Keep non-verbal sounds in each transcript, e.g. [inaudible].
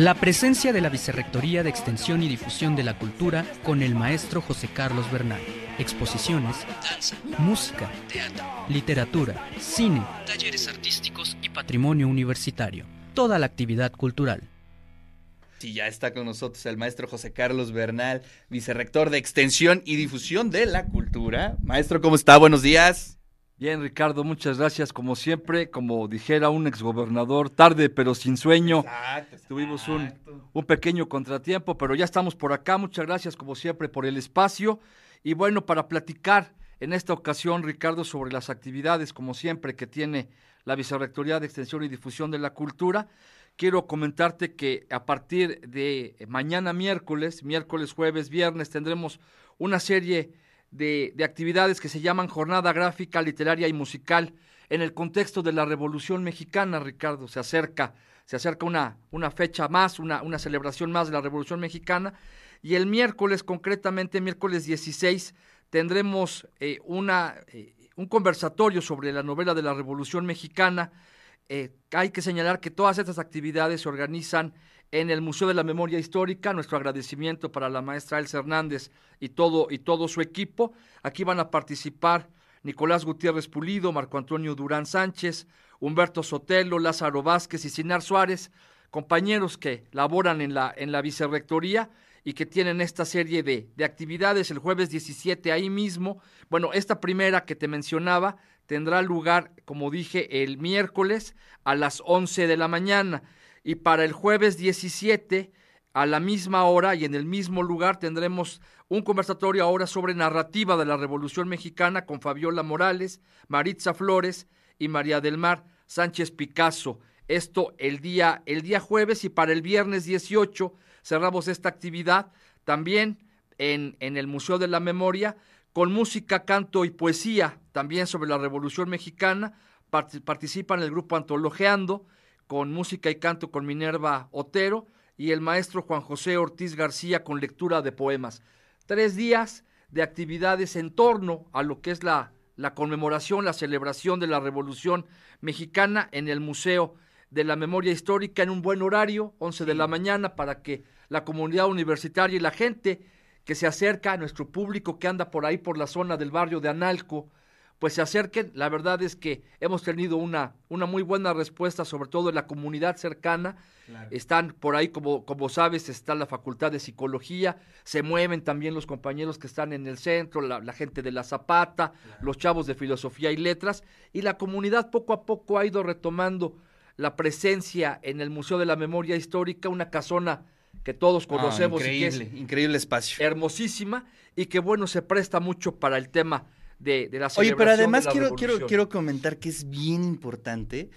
La presencia de la Vicerrectoría de Extensión y Difusión de la Cultura con el maestro José Carlos Bernal. Exposiciones, danza, música, teatro, literatura, cine, talleres artísticos y patrimonio universitario. Toda la actividad cultural. Sí, ya está con nosotros el maestro José Carlos Bernal, vicerrector de Extensión y Difusión de la Cultura. Maestro, ¿cómo está? Buenos días. Bien, Ricardo, muchas gracias. Como siempre, como dijera un exgobernador, tarde pero sin sueño. Exacto, Tuvimos un, un, pequeño contratiempo, pero ya estamos por acá. Muchas gracias, como siempre, por el espacio. Y bueno, para platicar en esta ocasión, Ricardo, sobre las actividades, como siempre, que tiene la Vicerrectoría de Extensión y Difusión de la Cultura, quiero comentarte que a partir de mañana miércoles, miércoles, jueves, viernes, tendremos una serie de, actividades que se llaman Jornada Gráfica, Literaria y Musical en el contexto de la Revolución Mexicana, Ricardo. Se acerca, se acerca una, una fecha más, una, una celebración más de la Revolución Mexicana. Y el miércoles, concretamente miércoles 16, tendremos eh, una, eh, un conversatorio sobre la novela de la Revolución Mexicana. Eh, hay que señalar que todas estas actividades se organizan en el Museo de la Memoria Histórica. Nuestro agradecimiento para la maestra Elsa Hernández y todo, y todo su equipo. Aquí van a participar Nicolás Gutiérrez Pulido, Marco Antonio Durán Sánchez, Humberto Sotelo, Lázaro Vázquez y Sinar Suárez, compañeros que laboran en la, en la vicerrectoría y que tienen esta serie de, de actividades el jueves 17 ahí mismo. Bueno, esta primera que te mencionaba tendrá lugar, como dije, el miércoles a las 11 de la mañana y para el jueves 17 a la misma hora y en el mismo lugar tendremos un conversatorio ahora sobre narrativa de la Revolución Mexicana con Fabiola Morales, Maritza Flores y María del Mar Sánchez Picasso. Esto el día, el día jueves y para el viernes 18 cerramos esta actividad también en, en el Museo de la Memoria con música, canto y poesía también sobre la Revolución Mexicana. Participan el grupo Antologeando con música y canto con Minerva Otero y el maestro Juan José Ortiz García con lectura de poemas. Tres días de actividades en torno a lo que es la, la conmemoración, la celebración de la Revolución Mexicana en el Museo de la Memoria Histórica en un buen horario, 11 de la mañana, para que la comunidad universitaria y la gente que se acerca a nuestro público que anda por ahí por la zona del barrio de Analco, pues se acerquen. La verdad es que hemos tenido una, una muy buena respuesta, sobre todo en la comunidad cercana. Están por ahí, como, como sabes, está la Facultad de Psicología, se mueven también los compañeros que están en el centro, la, gente de la Zapata, los chavos de Filosofía y Letras, y la comunidad poco a poco ha ido retomando la presencia en el Museo de la Memoria Histórica, una casona que todos ah, conocemos. increíble, increíble espacio. Hermosísima y que bueno, se presta mucho para el tema de, de la Oye, pero además quiero, quiero, quiero comentar que es bien importante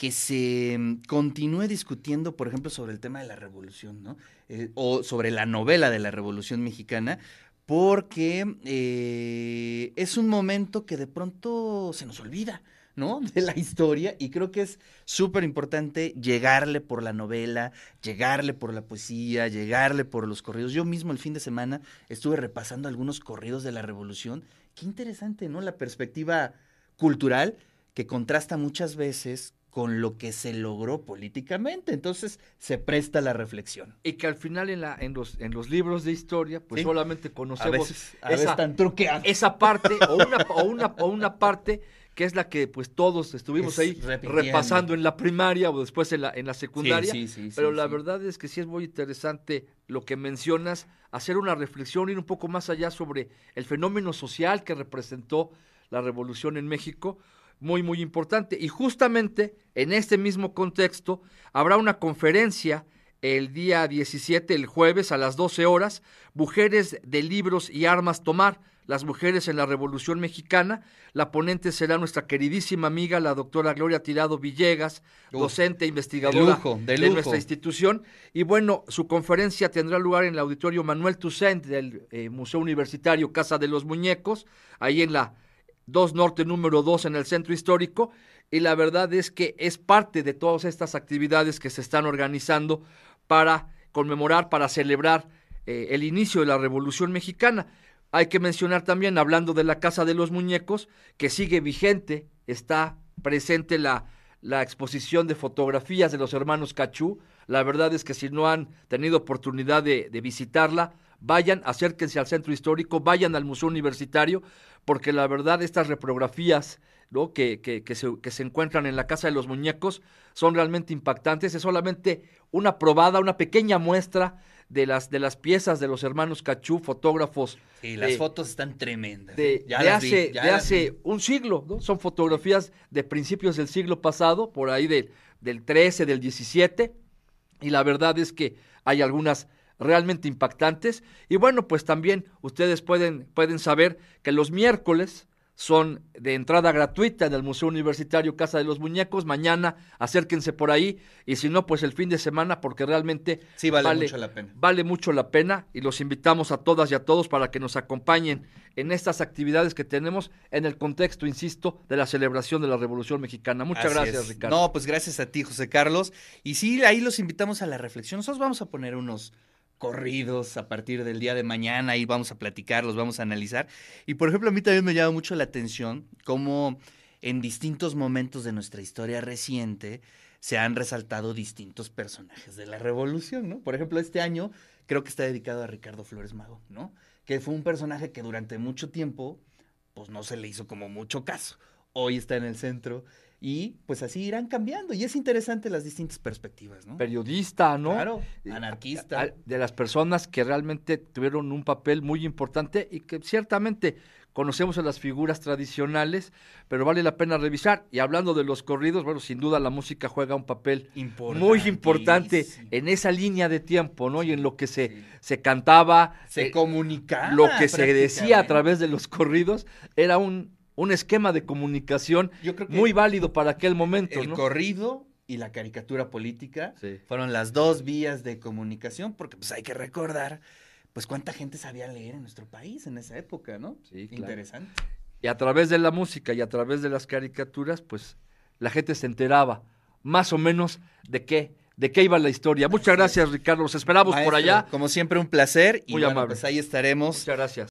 que se mm, continúe discutiendo, por ejemplo, sobre el tema de la revolución, ¿no? Eh, o sobre la novela de la Revolución Mexicana, porque eh, es un momento que de pronto se nos olvida. ¿No? [laughs] De la historia y creo que es súper importante llegarle por la novela, llegarle por la poesía, llegarle por los corridos. Yo mismo el fin de semana estuve repasando algunos corridos de la revolución. Qué interesante, ¿no? La perspectiva cultural que contrasta muchas veces con lo que se logró políticamente. Entonces se presta la reflexión. Y que al final en, la, en, los, en los libros de historia, pues solamente conocemos esa, esa parte o una, o una, o una [laughs] parte que es la que pues todos estuvimos ahí repasando en la primaria o después en la, en la secundaria. pero la verdad es que sí es muy interesante lo que mencionas, hacer una reflexión, ir un poco más allá sobre el fenómeno social que representó la revolución en México, muy, muy importante. Y justamente en este mismo contexto habrá una conferencia el día 17, el jueves, a las 12 horas, Mujeres de Libros y Armas Tomar, las mujeres en la Revolución Mexicana. La ponente será nuestra queridísima amiga, la doctora Gloria Tirado Villegas, docente e investigadora de, nuestra institución. Y bueno, su conferencia tendrá lugar en el auditorio Manuel Toussaint del eh, Museo Universitario Casa de los Muñecos, ahí en la 2 Norte número 2 en el centro histórico. Y la verdad es que es parte de todas estas actividades que se están organizando para conmemorar, para celebrar eh, el inicio de la Revolución Mexicana. Hay que mencionar también, hablando de la Casa de los Muñecos, que sigue vigente, está presente la, la exposición de fotografías de los hermanos Cachú. La verdad es que si no han tenido oportunidad de, visitarla, vayan, acérquense al centro histórico, vayan al Museo Universitario, porque la verdad estas reprografías ¿no? que, que, que, se, que, se, encuentran en la Casa de los Muñecos son realmente impactantes. Es solamente una probada, una pequeña muestra de las, de las piezas de los hermanos Cachú, fotógrafos. Sí, las fotos están tremendas. De, ¿eh? hace, de hace un siglo, ¿no? Son fotografías de principios del siglo pasado, por ahí de, del 13, del 17, y la verdad es que hay algunas realmente impactantes. Y bueno, pues también ustedes pueden, pueden saber que los miércoles son de entrada gratuita en el Museo Universitario Casa de los Muñecos. Mañana acérquense por ahí y si no, pues el fin de semana porque realmente sí, vale, mucho la pena. Vale mucho la pena y los invitamos a todas y a todos para que nos acompañen en estas actividades que tenemos en el contexto, insisto, de la celebración de la Revolución Mexicana. Muchas gracias, Ricardo. No, pues gracias a ti, José Carlos. Y sí, ahí los invitamos a la reflexión. Nosotros vamos a poner unos corridos a partir del día de mañana y vamos a platicar, los vamos a analizar. Y por ejemplo, a mí también me llama mucho la atención cómo en distintos momentos de nuestra historia reciente se han resaltado distintos personajes de la revolución, ¿no? Por ejemplo, este año creo que está dedicado a Ricardo Flores Mago, ¿no? Que fue un personaje que durante mucho tiempo pues no se le hizo como mucho caso. Hoy está en el centro y pues así irán cambiando. Y es interesante las distintas perspectivas, ¿no? Periodista, ¿no? Claro, anarquista. De las personas que realmente tuvieron un papel muy importante y que ciertamente conocemos a las figuras tradicionales, pero vale la pena revisar. Y hablando de los corridos, bueno, sin duda la música juega un papel muy importante en esa línea de tiempo, ¿no? Y en lo que se, se cantaba. Se eh, comunicaba. Lo que se decía a través de los corridos era un un esquema de comunicación muy válido para aquel momento. El corrido y la caricatura política fueron las dos vías de comunicación, porque pues hay que recordar, pues cuánta gente sabía leer en nuestro país en esa época, ¿no? Sí, Interesante. Y a través de la música y a través de las caricaturas, pues la gente se enteraba más o menos de qué, de qué iba la historia. Muchas gracias, Ricardo. Los esperamos por allá. Como siempre, un placer. Y Muy amable. Pues ahí estaremos. Muchas gracias.